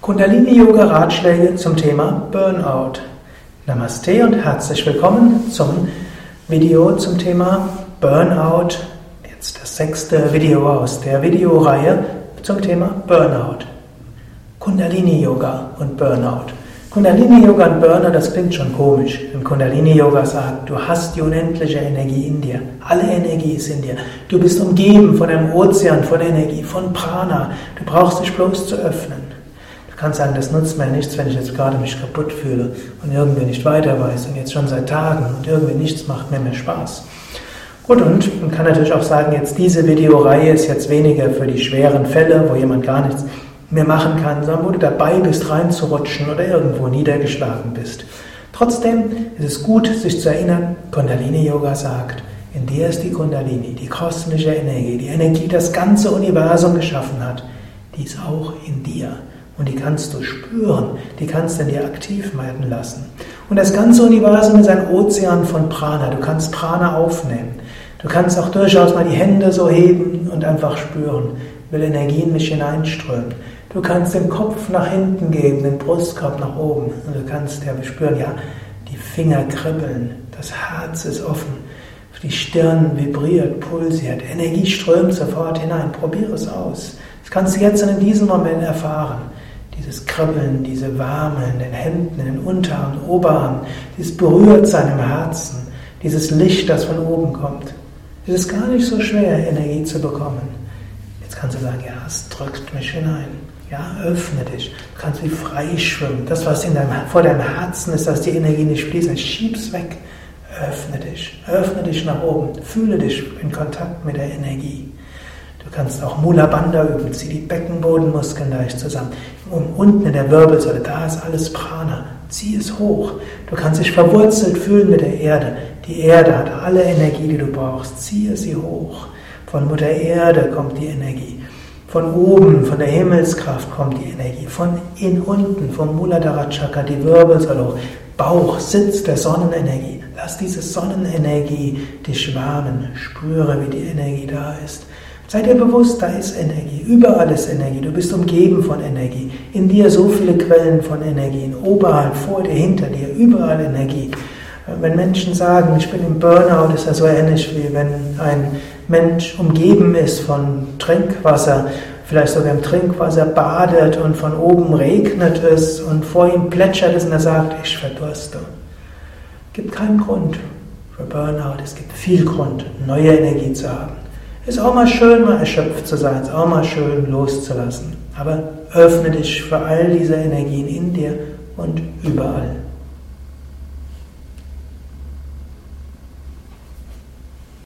Kundalini Yoga Ratschläge zum Thema Burnout. Namaste und herzlich willkommen zum Video zum Thema Burnout. Jetzt das sechste Video aus der Videoreihe zum Thema Burnout. Kundalini Yoga und Burnout. Kundalini Yoga und Burnout, das klingt schon komisch. Denn Kundalini Yoga sagt, du hast die unendliche Energie in dir. Alle Energie ist in dir. Du bist umgeben von einem Ozean von Energie, von Prana. Du brauchst dich bloß zu öffnen kann sagen, das nutzt mir nichts, wenn ich jetzt gerade mich kaputt fühle und irgendwie nicht weiter weiß und jetzt schon seit Tagen und irgendwie nichts macht mir mehr Spaß. Gut, und man kann natürlich auch sagen, jetzt diese Videoreihe ist jetzt weniger für die schweren Fälle, wo jemand gar nichts mehr machen kann, sondern wo du dabei bist, reinzurutschen oder irgendwo niedergeschlagen bist. Trotzdem ist es gut, sich zu erinnern, Kundalini Yoga sagt, in dir ist die Kundalini, die kosmische Energie, die Energie, die das ganze Universum geschaffen hat, die ist auch in dir. Und die kannst du spüren, die kannst du in dir aktiv werden lassen. Und das ganze Universum ist ein Ozean von Prana. Du kannst Prana aufnehmen. Du kannst auch durchaus mal die Hände so heben und einfach spüren, will Energie in mich hineinströmen. Du kannst den Kopf nach hinten geben, den Brustkorb nach oben. Und du kannst ja spüren, ja, die Finger kribbeln, das Herz ist offen, die Stirn vibriert, pulsiert, Energie strömt sofort hinein. Probiere es aus. Das kannst du jetzt in diesem Moment erfahren dieses Kribbeln, diese Wärme in den Händen, in den Unterarm, Oberarm, dieses berührt seinem Herzen, dieses Licht, das von oben kommt. Es ist gar nicht so schwer, Energie zu bekommen. Jetzt kannst du sagen, ja, es drückt mich hinein. Ja, öffne dich. Du kannst wie frei schwimmen. Das, was in deinem, vor deinem Herzen ist, dass die Energie nicht fließt, schieb's weg. Öffne dich. Öffne dich nach oben. Fühle dich in Kontakt mit der Energie. Du kannst auch Mula Bandha üben, zieh die Beckenbodenmuskeln leicht zusammen. Und unten in der Wirbelsäule, da ist alles Prana. Zieh es hoch. Du kannst dich verwurzelt fühlen mit der Erde. Die Erde hat alle Energie, die du brauchst. Ziehe sie hoch. Von Mutter Erde kommt die Energie. Von oben, von der Himmelskraft kommt die Energie. Von in unten, vom Muladhara Chakra, die Wirbelsäule hoch. Bauch, Sitz der Sonnenenergie. Lass diese Sonnenenergie dich wärmen. Spüre, wie die Energie da ist. Sei dir bewusst, da ist Energie. Überall ist Energie. Du bist umgeben von Energie. In dir so viele Quellen von Energie. Oberhalb, vor dir, hinter dir. Überall Energie. Wenn Menschen sagen, ich bin im Burnout, ist das so ähnlich wie wenn ein Mensch umgeben ist von Trinkwasser, vielleicht sogar im Trinkwasser badet und von oben regnet es und vor ihm plätschert es und er sagt, ich verdurste. Es gibt keinen Grund für Burnout, es gibt viel Grund, neue Energie zu haben. Ist auch mal schön, mal erschöpft zu sein, ist auch mal schön loszulassen. Aber öffne dich für all diese Energien in dir und überall.